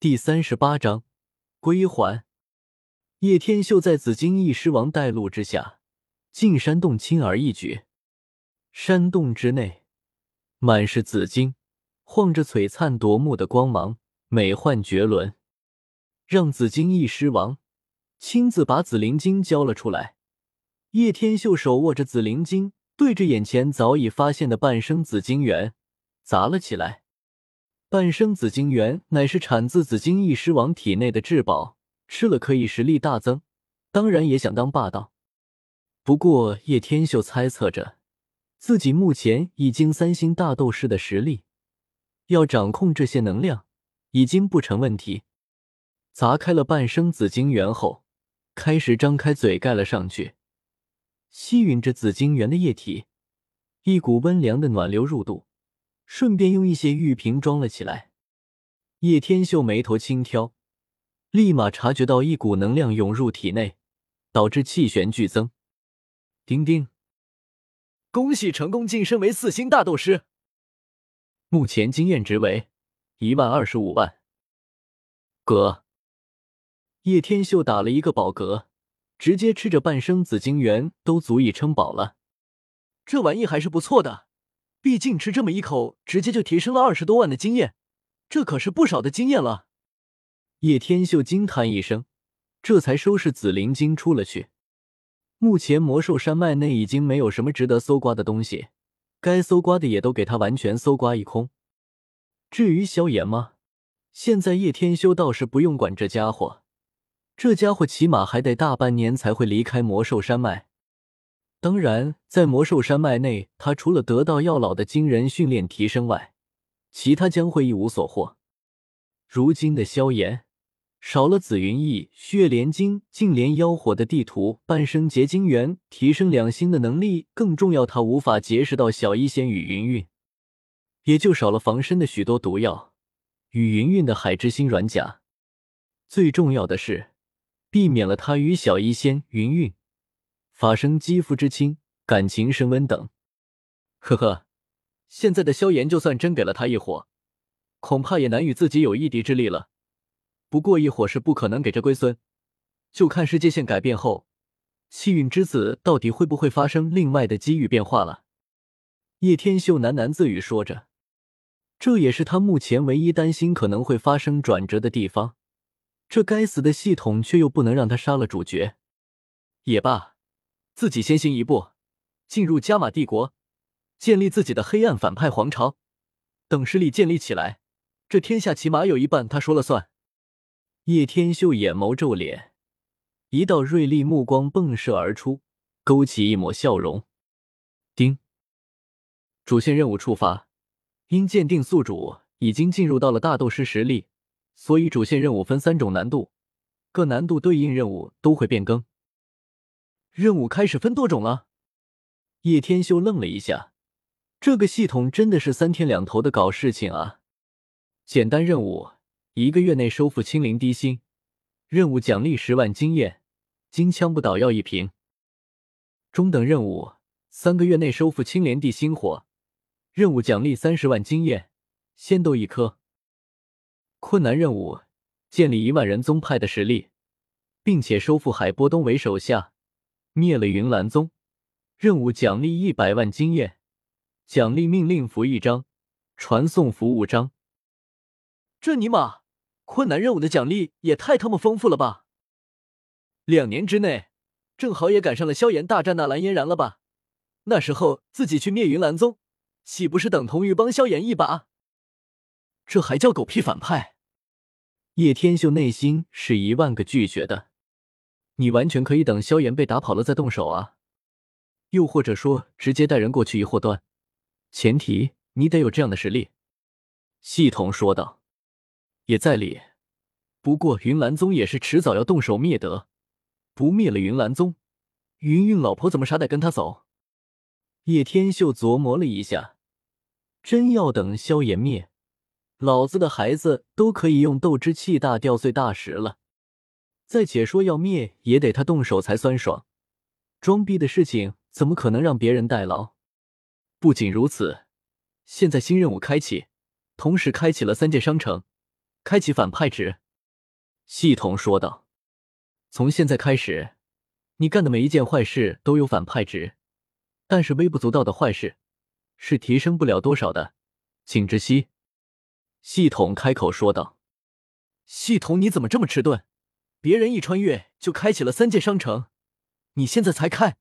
第三十八章归还。叶天秀在紫金翼狮王带路之下，进山洞轻而易举。山洞之内满是紫金，晃着璀璨夺目的光芒，美幻绝伦。让紫金翼狮王亲自把紫灵晶交了出来。叶天秀手握着紫灵晶，对着眼前早已发现的半生紫晶元砸了起来。半生紫晶元乃是产自紫金翼狮王体内的至宝，吃了可以实力大增，当然也想当霸道。不过叶天秀猜测着，自己目前已经三星大斗师的实力，要掌控这些能量已经不成问题。砸开了半生紫晶元后，开始张开嘴盖了上去，吸吮着紫晶元的液体，一股温凉的暖流入肚。顺便用一些玉瓶装了起来。叶天秀眉头轻挑，立马察觉到一股能量涌入体内，导致气旋剧增。丁丁，恭喜成功晋升为四星大斗师，目前经验值为一万二十五万。哥。叶天秀打了一个饱嗝，直接吃着半生紫晶元都足以撑饱了。这玩意还是不错的。毕竟吃这么一口，直接就提升了二十多万的经验，这可是不少的经验了。叶天秀惊叹一声，这才收拾紫灵晶出了去。目前魔兽山脉内已经没有什么值得搜刮的东西，该搜刮的也都给他完全搜刮一空。至于萧炎吗？现在叶天修倒是不用管这家伙，这家伙起码还得大半年才会离开魔兽山脉。当然，在魔兽山脉内，他除了得到药老的惊人训练提升外，其他将会一无所获。如今的萧炎，少了紫云翼、血莲晶、净莲妖火的地图、半生结晶元提升两星的能力，更重要，他无法结识到小医仙与云韵，也就少了防身的许多毒药与云韵的海之心软甲。最重要的是，避免了他与小医仙、云韵。发生肌肤之亲、感情升温等，呵呵，现在的萧炎就算真给了他一火，恐怕也难与自己有一敌之力了。不过一火是不可能给这龟孙，就看世界线改变后，气运之子到底会不会发生另外的机遇变化了。叶天秀喃喃自语说着，这也是他目前唯一担心可能会发生转折的地方。这该死的系统却又不能让他杀了主角，也罢。自己先行一步，进入加玛帝国，建立自己的黑暗反派皇朝。等势力建立起来，这天下起码有一半他说了算。叶天秀眼眸皱脸，一道锐利目光迸射而出，勾起一抹笑容。丁，主线任务触发。因鉴定宿主已经进入到了大斗师实力，所以主线任务分三种难度，各难度对应任务都会变更。任务开始分多种了，叶天修愣了一下，这个系统真的是三天两头的搞事情啊！简单任务，一个月内收复青灵滴心，任务奖励十万经验，金枪不倒药一瓶。中等任务，三个月内收复青莲地心火，任务奖励三十万经验，仙豆一颗。困难任务，建立一万人宗派的实力，并且收复海波东为手下。灭了云岚宗，任务奖励一百万经验，奖励命令符一张，传送符五张。这尼玛，困难任务的奖励也太他妈丰富了吧！两年之内，正好也赶上了萧炎大战那蓝嫣然了吧？那时候自己去灭云岚宗，岂不是等同于帮萧炎一把？这还叫狗屁反派！叶天秀内心是一万个拒绝的。你完全可以等萧炎被打跑了再动手啊，又或者说直接带人过去一祸端，前提你得有这样的实力。”系统说道。“也在理，不过云岚宗也是迟早要动手灭的，不灭了云岚宗，云云老婆怎么傻得跟他走？”叶天秀琢磨了一下，真要等萧炎灭，老子的孩子都可以用斗之气大吊碎大石了。再且说要灭也得他动手才酸爽，装逼的事情怎么可能让别人代劳？不仅如此，现在新任务开启，同时开启了三界商城，开启反派值。系统说道：“从现在开始，你干的每一件坏事都有反派值，但是微不足道的坏事是提升不了多少的，请知悉。”系统开口说道：“系统，你怎么这么迟钝？别人一穿越就开启了三界商城，你现在才开，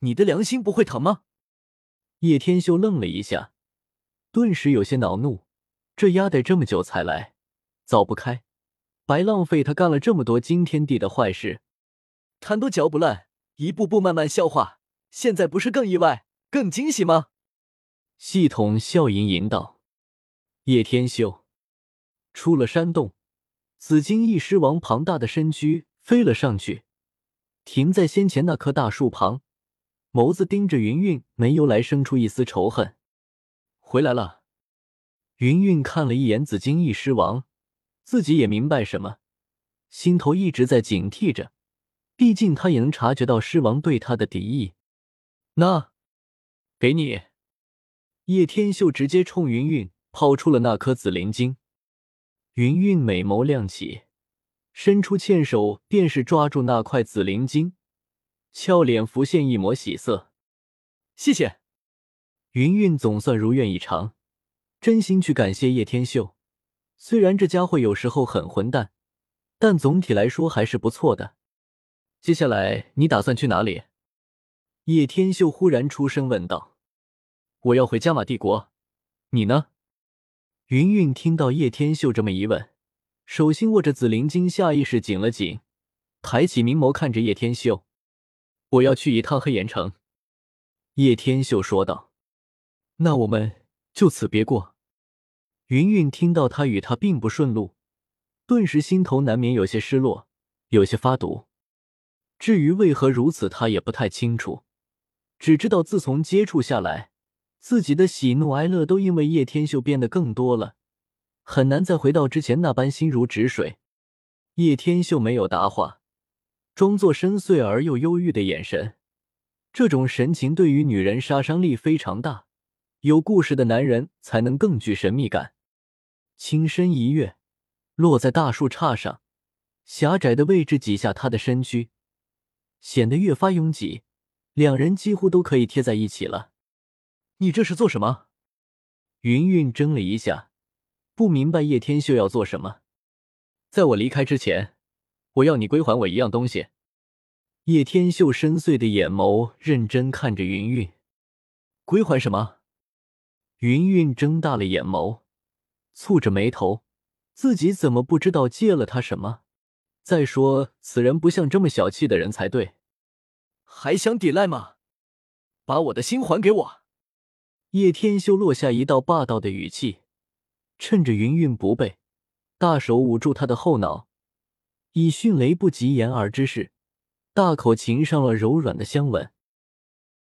你的良心不会疼吗？”叶天秀愣了一下，顿时有些恼怒：这丫得这么久才来，早不开。白浪费他干了这么多惊天地的坏事，贪多嚼不烂，一步步慢慢消化。现在不是更意外、更惊喜吗？系统笑吟吟道：“叶天秀出了山洞，紫金翼狮王庞大的身躯飞了上去，停在先前那棵大树旁，眸子盯着云云，没由来生出一丝仇恨。回来了。”云云看了一眼紫金翼狮王。自己也明白什么，心头一直在警惕着，毕竟他也能察觉到狮王对他的敌意。那，给你。叶天秀直接冲云云抛出了那颗紫灵晶，云云美眸亮起，伸出纤手便是抓住那块紫灵晶，俏脸浮现一抹喜色。谢谢，云云总算如愿以偿，真心去感谢叶天秀。虽然这家伙有时候很混蛋，但总体来说还是不错的。接下来你打算去哪里？叶天秀忽然出声问道。我要回加玛帝国，你呢？云云听到叶天秀这么一问，手心握着紫灵晶，下意识紧了紧，抬起明眸看着叶天秀。我要去一趟黑岩城。叶天秀说道。那我们就此别过。云云听到他与他并不顺路，顿时心头难免有些失落，有些发堵。至于为何如此，他也不太清楚，只知道自从接触下来，自己的喜怒哀乐都因为叶天秀变得更多了，很难再回到之前那般心如止水。叶天秀没有答话，装作深邃而又忧郁的眼神，这种神情对于女人杀伤力非常大，有故事的男人才能更具神秘感。轻身一跃，落在大树杈上，狭窄的位置挤下他的身躯，显得越发拥挤，两人几乎都可以贴在一起了。你这是做什么？云云怔了一下，不明白叶天秀要做什么。在我离开之前，我要你归还我一样东西。叶天秀深邃的眼眸认真看着云云，归还什么？云云睁大了眼眸。蹙着眉头，自己怎么不知道借了他什么？再说，此人不像这么小气的人才对，还想抵赖吗？把我的心还给我！叶天修落下一道霸道的语气，趁着云韵不备，大手捂住她的后脑，以迅雷不及掩耳之势，大口擒上了柔软的香吻。